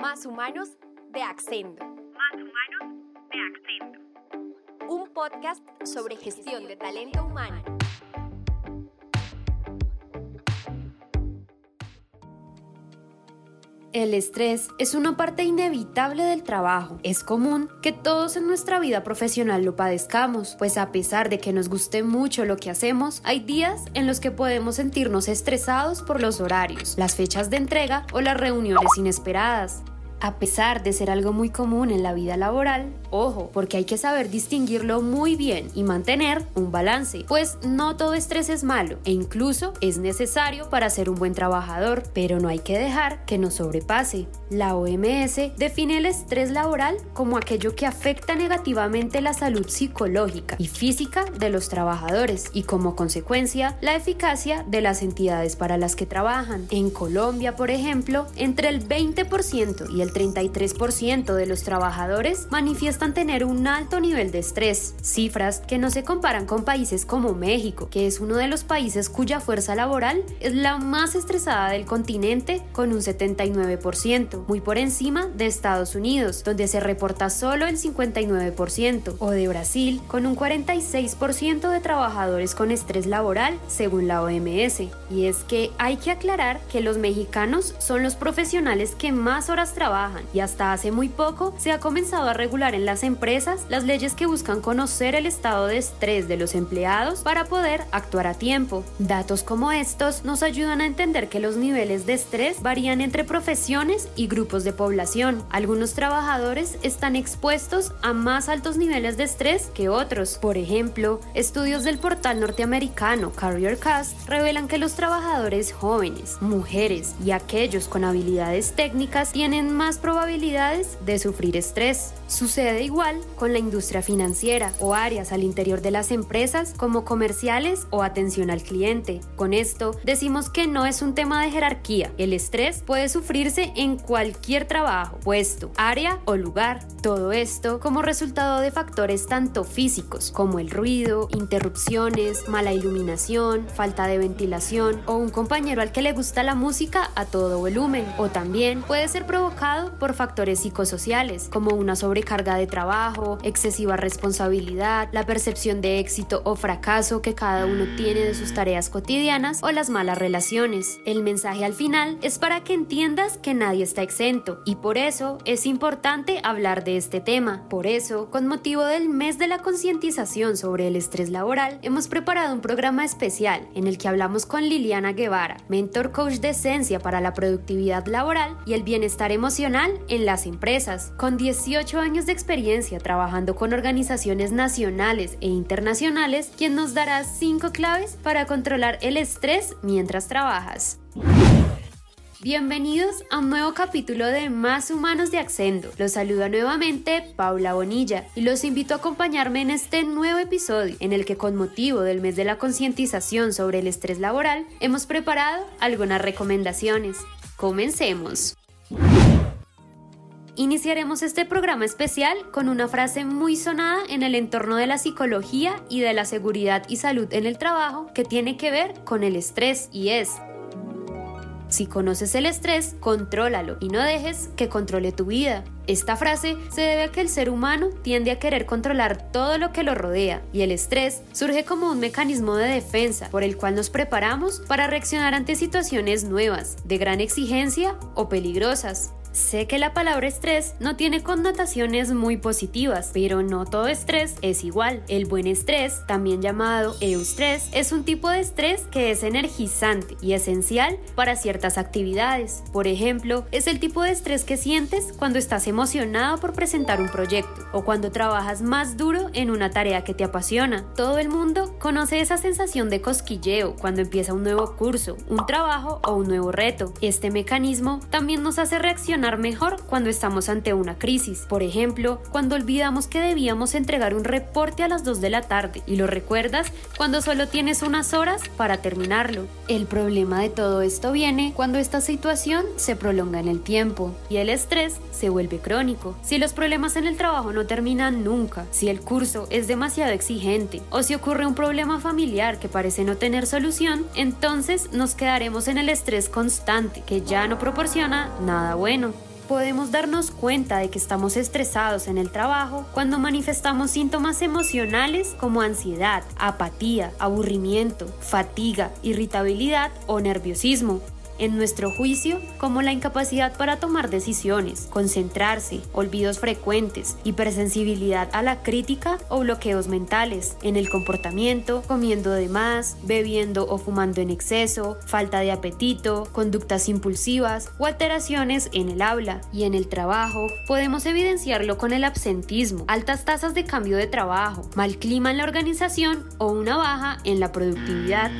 Más Humanos de Accendo. Más Humanos de Accendo. Un podcast sobre gestión de talento humano. El estrés es una parte inevitable del trabajo. Es común que todos en nuestra vida profesional lo padezcamos, pues a pesar de que nos guste mucho lo que hacemos, hay días en los que podemos sentirnos estresados por los horarios, las fechas de entrega o las reuniones inesperadas. A pesar de ser algo muy común en la vida laboral, ojo, porque hay que saber distinguirlo muy bien y mantener un balance, pues no todo estrés es malo e incluso es necesario para ser un buen trabajador, pero no hay que dejar que nos sobrepase. La OMS define el estrés laboral como aquello que afecta negativamente la salud psicológica y física de los trabajadores y como consecuencia la eficacia de las entidades para las que trabajan. En Colombia, por ejemplo, entre el 20% y el 33% de los trabajadores manifiestan tener un alto nivel de estrés, cifras que no se comparan con países como México, que es uno de los países cuya fuerza laboral es la más estresada del continente con un 79%, muy por encima de Estados Unidos, donde se reporta solo el 59%, o de Brasil, con un 46% de trabajadores con estrés laboral, según la OMS. Y es que hay que aclarar que los mexicanos son los profesionales que más horas trabajan y hasta hace muy poco se ha comenzado a regular en las empresas las leyes que buscan conocer el estado de estrés de los empleados para poder actuar a tiempo. Datos como estos nos ayudan a entender que los niveles de estrés varían entre profesiones y grupos de población. Algunos trabajadores están expuestos a más altos niveles de estrés que otros. Por ejemplo, estudios del portal norteamericano Career Cast revelan que los trabajadores jóvenes, mujeres y aquellos con habilidades técnicas tienen más probabilidades de sufrir estrés. Sucede igual con la industria financiera o áreas al interior de las empresas como comerciales o atención al cliente. Con esto decimos que no es un tema de jerarquía. El estrés puede sufrirse en cualquier trabajo, puesto, área o lugar. Todo esto como resultado de factores tanto físicos como el ruido, interrupciones, mala iluminación, falta de ventilación o un compañero al que le gusta la música a todo volumen. O también puede ser provocado por factores psicosociales como una sobre carga de trabajo, excesiva responsabilidad, la percepción de éxito o fracaso que cada uno tiene de sus tareas cotidianas o las malas relaciones. El mensaje al final es para que entiendas que nadie está exento y por eso es importante hablar de este tema. Por eso, con motivo del mes de la concientización sobre el estrés laboral, hemos preparado un programa especial en el que hablamos con Liliana Guevara, mentor coach de esencia para la productividad laboral y el bienestar emocional en las empresas. Con 18 años de experiencia trabajando con organizaciones nacionales e internacionales, quien nos dará 5 claves para controlar el estrés mientras trabajas. Bienvenidos a un nuevo capítulo de Más Humanos de Accendo. Los saluda nuevamente Paula Bonilla y los invito a acompañarme en este nuevo episodio en el que con motivo del mes de la concientización sobre el estrés laboral hemos preparado algunas recomendaciones. Comencemos. Iniciaremos este programa especial con una frase muy sonada en el entorno de la psicología y de la seguridad y salud en el trabajo que tiene que ver con el estrés y es, si conoces el estrés, contrólalo y no dejes que controle tu vida. Esta frase se debe a que el ser humano tiende a querer controlar todo lo que lo rodea y el estrés surge como un mecanismo de defensa por el cual nos preparamos para reaccionar ante situaciones nuevas, de gran exigencia o peligrosas. Sé que la palabra estrés no tiene connotaciones muy positivas, pero no todo estrés es igual. El buen estrés, también llamado eustrés, es un tipo de estrés que es energizante y esencial para ciertas actividades. Por ejemplo, es el tipo de estrés que sientes cuando estás emocionado por presentar un proyecto o cuando trabajas más duro en una tarea que te apasiona. Todo el mundo conoce esa sensación de cosquilleo cuando empieza un nuevo curso, un trabajo o un nuevo reto. Este mecanismo también nos hace reaccionar mejor cuando estamos ante una crisis. Por ejemplo, cuando olvidamos que debíamos entregar un reporte a las 2 de la tarde y lo recuerdas cuando solo tienes unas horas para terminarlo. El problema de todo esto viene cuando esta situación se prolonga en el tiempo y el estrés se vuelve crónico. Si los problemas en el trabajo no terminan nunca, si el curso es demasiado exigente o si ocurre un problema familiar que parece no tener solución, entonces nos quedaremos en el estrés constante que ya no proporciona nada bueno. podemos darnos cuenta de que estamos estresados en el trabajo cuando manifestamos síntomas emocionales como ansiedad, apatía, aburrimiento, fatiga, irritabilidad o nerviosismo en nuestro juicio como la incapacidad para tomar decisiones, concentrarse, olvidos frecuentes, hipersensibilidad a la crítica o bloqueos mentales, en el comportamiento, comiendo de más, bebiendo o fumando en exceso, falta de apetito, conductas impulsivas o alteraciones en el habla. Y en el trabajo podemos evidenciarlo con el absentismo, altas tasas de cambio de trabajo, mal clima en la organización o una baja en la productividad.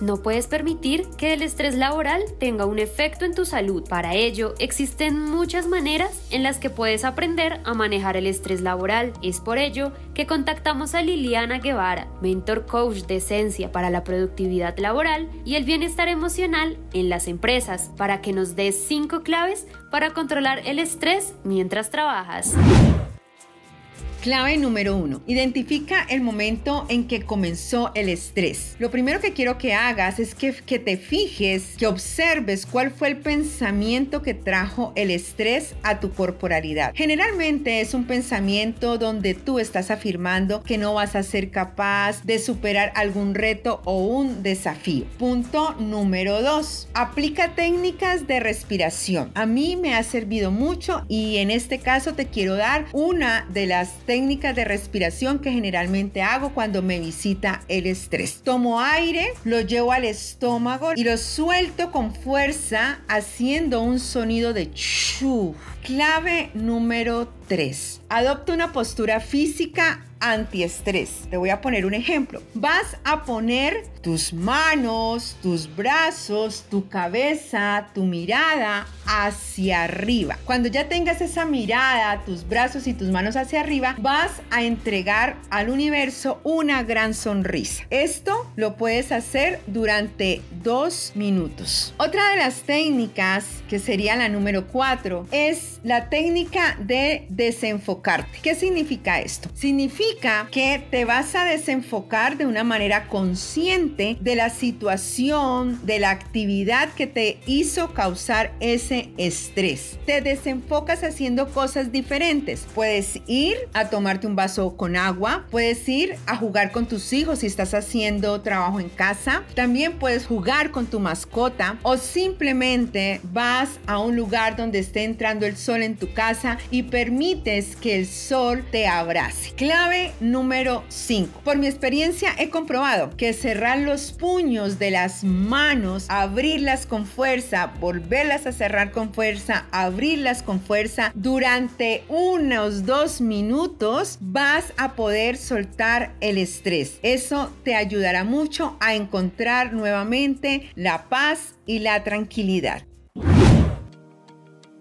No puedes permitir que el estrés laboral tenga un efecto en tu salud. Para ello, existen muchas maneras en las que puedes aprender a manejar el estrés laboral. Es por ello que contactamos a Liliana Guevara, mentor coach de esencia para la productividad laboral y el bienestar emocional en las empresas, para que nos des cinco claves para controlar el estrés mientras trabajas. Clave número uno. Identifica el momento en que comenzó el estrés. Lo primero que quiero que hagas es que, te fijes, que observes cuál fue el pensamiento que trajo el estrés a tu corporalidad. Generalmente es un pensamiento donde tú estás afirmando que no vas a ser capaz de superar algún reto o un desafío. Punto número dos. Aplica técnicas de respiración. A mí me ha servido mucho y en este caso te quiero dar una de las técnicas de respiración que generalmente hago cuando me visita el estrés. Tomo aire, lo llevo al estómago y lo suelto con fuerza haciendo un sonido de chu. Clave número 3. Adopta una postura física antiestrés. Te voy a poner un ejemplo. Vas a poner tus manos, tus brazos, tu cabeza, tu mirada hacia arriba. Cuando ya tengas esa mirada, tus brazos y tus manos hacia arriba, vas a entregar al universo una gran sonrisa. Esto lo puedes hacer durante dos minutos. Otra de las técnicas, que sería la número cuatro, es la técnica de desenfocarte. ¿Qué significa esto? Significa que te vas a desenfocar de una manera consciente de la situación, de la actividad que te hizo causar ese estrés. Te desenfocas haciendo cosas diferentes. Puedes ir a tomarte un vaso con agua, puedes ir a jugar con tus hijos si estás haciendo trabajo en casa, también puedes jugar con tu mascota o simplemente vas a un lugar donde esté entrando el sol en tu casa y permites que el sol te abrace. Clave número 5. Por mi experiencia he comprobado que cerrar los puños de las manos, abrirlas con fuerza, volverlas a cerrar con fuerza, abrirlas con fuerza durante unos dos minutos, vas a poder soltar el estrés. Eso te ayudará mucho a encontrar nuevamente la paz y la tranquilidad.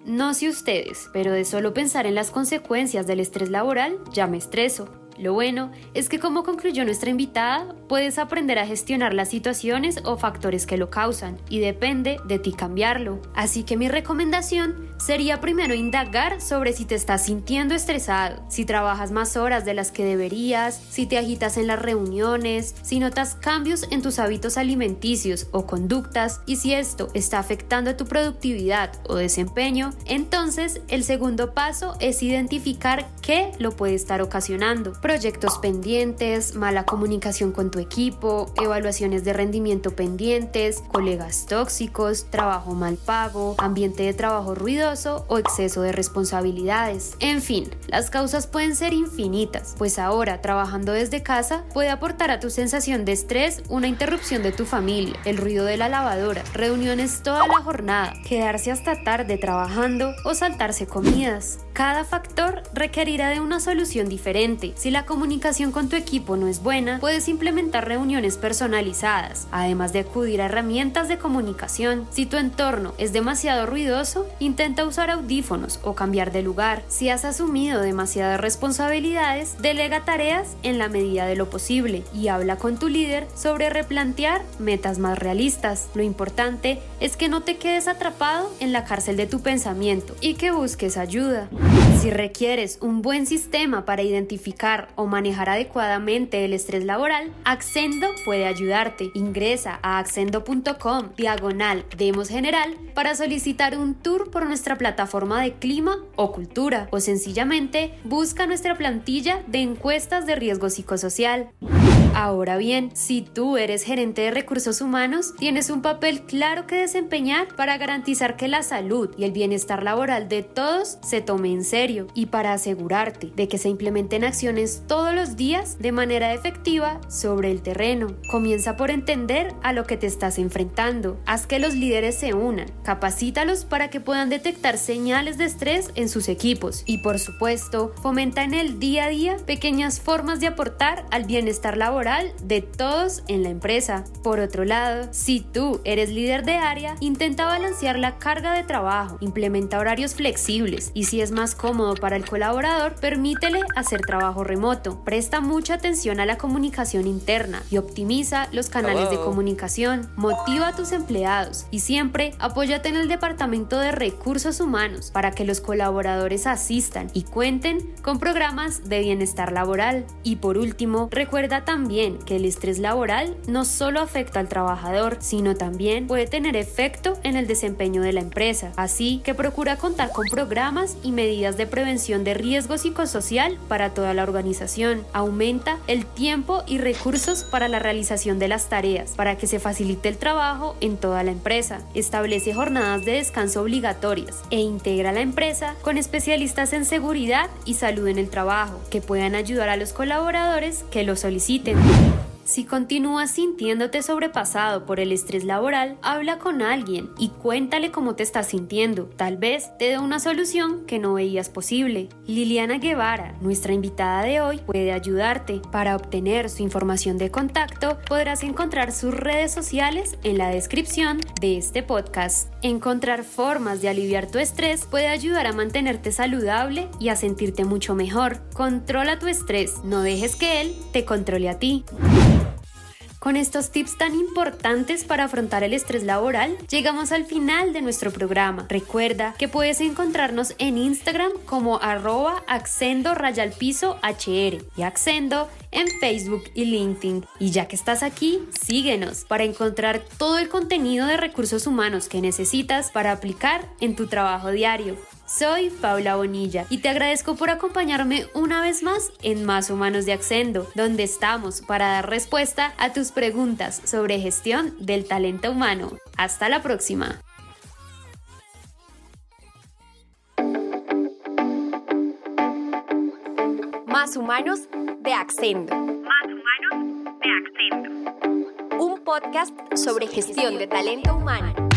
No sé ustedes, pero de solo pensar en las consecuencias del estrés laboral ya me estreso. Lo bueno es que como concluyó nuestra invitada, puedes aprender a gestionar las situaciones o factores que lo causan y depende de ti cambiarlo. Así que mi recomendación sería primero indagar sobre si te estás sintiendo estresado, si trabajas más horas de las que deberías, si te agitas en las reuniones, si notas cambios en tus hábitos alimenticios o conductas y si esto está afectando a tu productividad o desempeño, entonces el segundo paso es identificar qué lo puede estar ocasionando proyectos pendientes, mala comunicación con tu equipo, evaluaciones de rendimiento pendientes, colegas tóxicos, trabajo mal pago, ambiente de trabajo ruidoso o exceso de responsabilidades. En fin, las causas pueden ser infinitas, pues ahora trabajando desde casa puede aportar a tu sensación de estrés una interrupción de tu familia, el ruido de la lavadora, reuniones toda la jornada, quedarse hasta tarde trabajando o saltarse comidas. Cada factor requerirá de una solución diferente. Si la la comunicación con tu equipo no es buena, puedes implementar reuniones personalizadas, además de acudir a herramientas de comunicación. Si tu entorno es demasiado ruidoso, intenta usar audífonos o cambiar de lugar. Si has asumido demasiadas responsabilidades, delega tareas en la medida de lo posible y habla con tu líder sobre replantear metas más realistas. Lo importante es que no te quedes atrapado en la cárcel de tu pensamiento y que busques ayuda. Si requieres un buen sistema para identificar o manejar adecuadamente el estrés laboral, Accendo puede ayudarte. Ingresa a accendo.com diagonal Demos General para solicitar un tour por nuestra plataforma de clima o cultura o sencillamente busca nuestra plantilla de encuestas de riesgo psicosocial. Ahora bien, si tú eres gerente de recursos humanos, tienes un papel claro que desempeñar para garantizar que la salud y el bienestar laboral de todos se tome en serio y para asegurarte de que se implementen acciones todos los días de manera efectiva sobre el terreno. Comienza por entender a lo que te estás enfrentando. Haz que los líderes se unan. Capacítalos para que puedan detectar señales de estrés en sus equipos y por supuesto, fomenta en el día a día pequeñas formas de aportar al bienestar laboral de todos en la empresa. Por otro lado, si tú eres líder de área, intenta balancear la carga de trabajo, implementa horarios flexibles y si es más cómodo para el colaborador, permítele hacer trabajo remoto. Presta mucha atención a la comunicación interna y optimiza los canales de comunicación. Motiva a tus empleados y siempre apóyate en el departamento de recursos humanos para que los colaboradores asistan y cuenten con programas de bienestar laboral. Y por último, recuerda también que el estrés laboral no solo afecta al trabajador, sino también puede tener efecto en el desempeño de la empresa. Así que procura contar con programas y medidas de prevención de riesgo psicosocial para toda la organización. Aumenta el tiempo y recursos para la realización de las tareas, para que se facilite el trabajo en toda la empresa. Establece jornadas de descanso obligatorias e integra la empresa con especialistas en seguridad y salud en el trabajo, que puedan ayudar a los colaboradores que lo soliciten. Thank you. Si continúas sintiéndote sobrepasado por el estrés laboral, habla con alguien y cuéntale cómo te estás sintiendo. Tal vez te dé una solución que no veías posible. Liliana Guevara, nuestra invitada de hoy, puede ayudarte. Para obtener su información de contacto, podrás encontrar sus redes sociales en la descripción de este podcast. Encontrar formas de aliviar tu estrés puede ayudar a mantenerte saludable y a sentirte mucho mejor. Controla tu estrés, no dejes que él te controle a ti. Con estos tips tan importantes para afrontar el estrés laboral, llegamos al final de nuestro programa. Recuerda que puedes encontrarnos en Instagram como arroba accendo piso hr y accendo en Facebook y LinkedIn. Y ya que estás aquí, síguenos para encontrar todo el contenido de recursos humanos que necesitas para aplicar en tu trabajo diario. Soy Paula Bonilla y te agradezco por acompañarme una vez más en Más Humanos de Accendo, donde estamos para dar respuesta a tus preguntas sobre gestión del talento humano. Hasta la próxima. Más Humanos de Accendo. Más humanos de. Un podcast sobre gestión de talento humano.